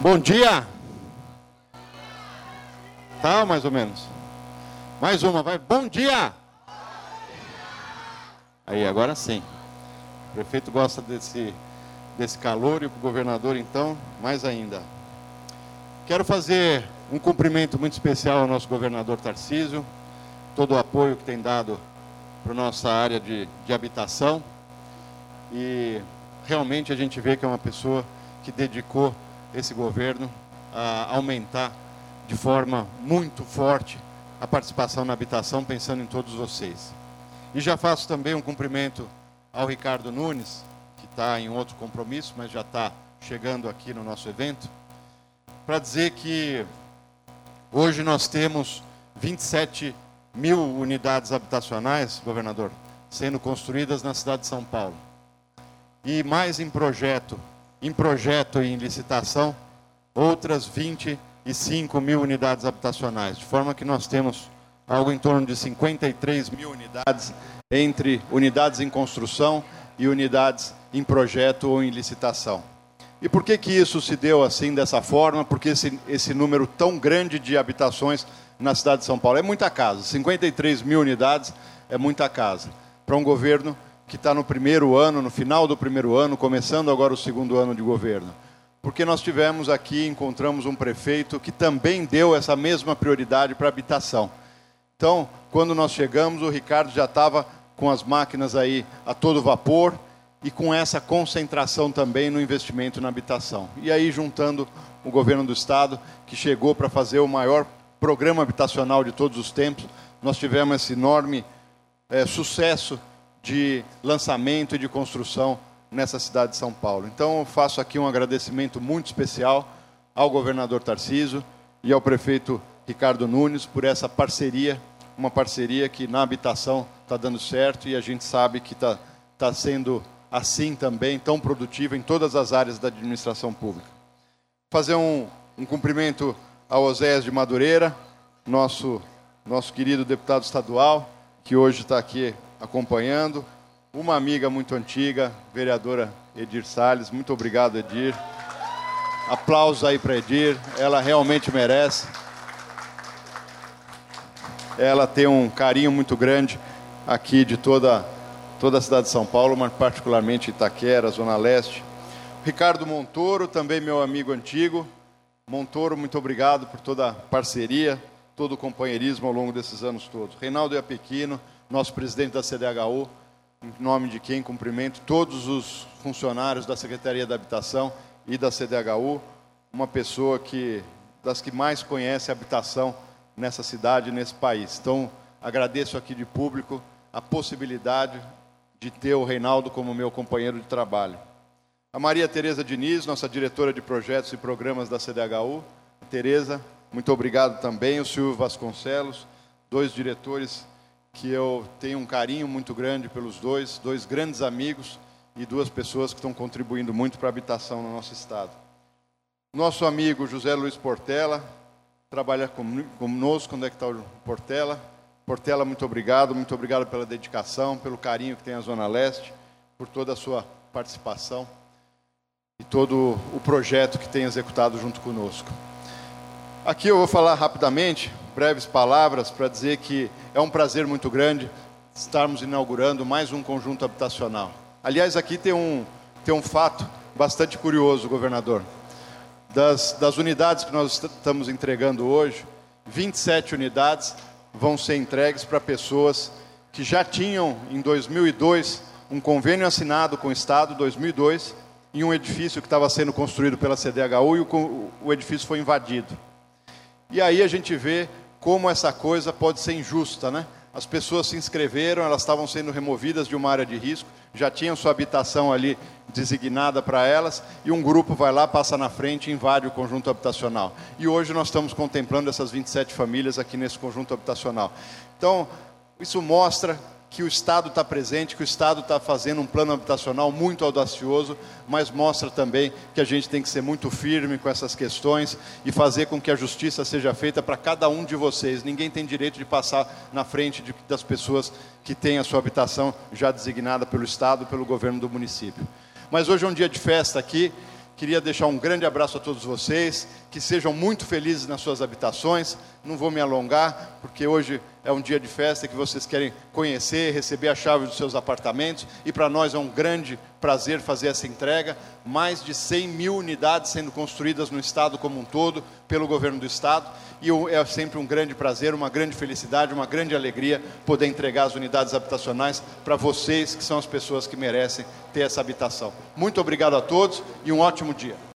Bom dia. Tá, mais ou menos. Mais uma, vai. Bom dia. Aí, agora sim. O prefeito gosta desse, desse calor e o governador, então, mais ainda. Quero fazer um cumprimento muito especial ao nosso governador Tarcísio, todo o apoio que tem dado para a nossa área de, de habitação. E realmente a gente vê que é uma pessoa que dedicou esse governo a aumentar de forma muito forte a participação na habitação, pensando em todos vocês. E já faço também um cumprimento ao Ricardo Nunes, que está em outro compromisso, mas já está chegando aqui no nosso evento, para dizer que hoje nós temos 27 mil unidades habitacionais, governador, sendo construídas na cidade de São Paulo. E mais em projeto, em projeto e em licitação, outras 25 mil unidades habitacionais, de forma que nós temos algo em torno de 53 mil unidades entre unidades em construção e unidades em projeto ou em licitação. E por que, que isso se deu assim, dessa forma? Porque esse, esse número tão grande de habitações na cidade de São Paulo é muita casa. 53 mil unidades é muita casa. Para um governo que está no primeiro ano, no final do primeiro ano, começando agora o segundo ano de governo porque nós tivemos aqui, encontramos um prefeito que também deu essa mesma prioridade para a habitação. Então, quando nós chegamos, o Ricardo já estava com as máquinas aí a todo vapor e com essa concentração também no investimento na habitação. E aí, juntando o governo do estado, que chegou para fazer o maior programa habitacional de todos os tempos, nós tivemos esse enorme é, sucesso de lançamento e de construção nessa cidade de São Paulo. Então, faço aqui um agradecimento muito especial ao governador Tarciso e ao prefeito Ricardo Nunes por essa parceria, uma parceria que na habitação está dando certo e a gente sabe que está tá sendo assim também, tão produtiva em todas as áreas da administração pública. Fazer um, um cumprimento ao Oséias de Madureira, nosso, nosso querido deputado estadual, que hoje está aqui acompanhando, uma amiga muito antiga, vereadora Edir Salles. Muito obrigado, Edir. Aplausos aí para Edir, ela realmente merece. Ela tem um carinho muito grande aqui de toda, toda a cidade de São Paulo, mas particularmente Itaquera, Zona Leste. Ricardo Montoro, também meu amigo antigo. Montoro, muito obrigado por toda a parceria, todo o companheirismo ao longo desses anos todos. Reinaldo Iapequino, nosso presidente da CDHU, em nome de quem cumprimento todos os funcionários da Secretaria da Habitação e da CDHU, uma pessoa que das que mais conhece a habitação nessa cidade, nesse país. Então, agradeço aqui de público a possibilidade de ter o Reinaldo como meu companheiro de trabalho. A Maria Tereza Diniz, nossa diretora de projetos e programas da CDHU. Tereza, muito obrigado também. O Silvio Vasconcelos, dois diretores que eu tenho um carinho muito grande pelos dois, dois grandes amigos e duas pessoas que estão contribuindo muito para a habitação no nosso estado. Nosso amigo José Luiz Portela trabalha conosco, onde é que está o Portela? Portela, muito obrigado, muito obrigado pela dedicação, pelo carinho que tem a Zona Leste, por toda a sua participação e todo o projeto que tem executado junto conosco. Aqui eu vou falar rapidamente, breves palavras, para dizer que é um prazer muito grande estarmos inaugurando mais um conjunto habitacional. Aliás, aqui tem um, tem um fato bastante curioso, governador. Das, das unidades que nós estamos entregando hoje, 27 unidades vão ser entregues para pessoas que já tinham, em 2002, um convênio assinado com o Estado, 2002, em um edifício que estava sendo construído pela CDHU e o, o edifício foi invadido. E aí a gente vê como essa coisa pode ser injusta, né? As pessoas se inscreveram, elas estavam sendo removidas de uma área de risco, já tinham sua habitação ali designada para elas, e um grupo vai lá, passa na frente e invade o conjunto habitacional. E hoje nós estamos contemplando essas 27 famílias aqui nesse conjunto habitacional. Então, isso mostra que o Estado está presente, que o Estado está fazendo um plano habitacional muito audacioso, mas mostra também que a gente tem que ser muito firme com essas questões e fazer com que a justiça seja feita para cada um de vocês. Ninguém tem direito de passar na frente de, das pessoas que têm a sua habitação já designada pelo Estado, pelo governo do município. Mas hoje é um dia de festa aqui, Queria deixar um grande abraço a todos vocês, que sejam muito felizes nas suas habitações. Não vou me alongar, porque hoje é um dia de festa que vocês querem conhecer, receber a chave dos seus apartamentos. E para nós é um grande prazer fazer essa entrega. Mais de 100 mil unidades sendo construídas no Estado como um todo, pelo governo do Estado. E é sempre um grande prazer, uma grande felicidade, uma grande alegria poder entregar as unidades habitacionais para vocês, que são as pessoas que merecem ter essa habitação. Muito obrigado a todos e um ótimo dia.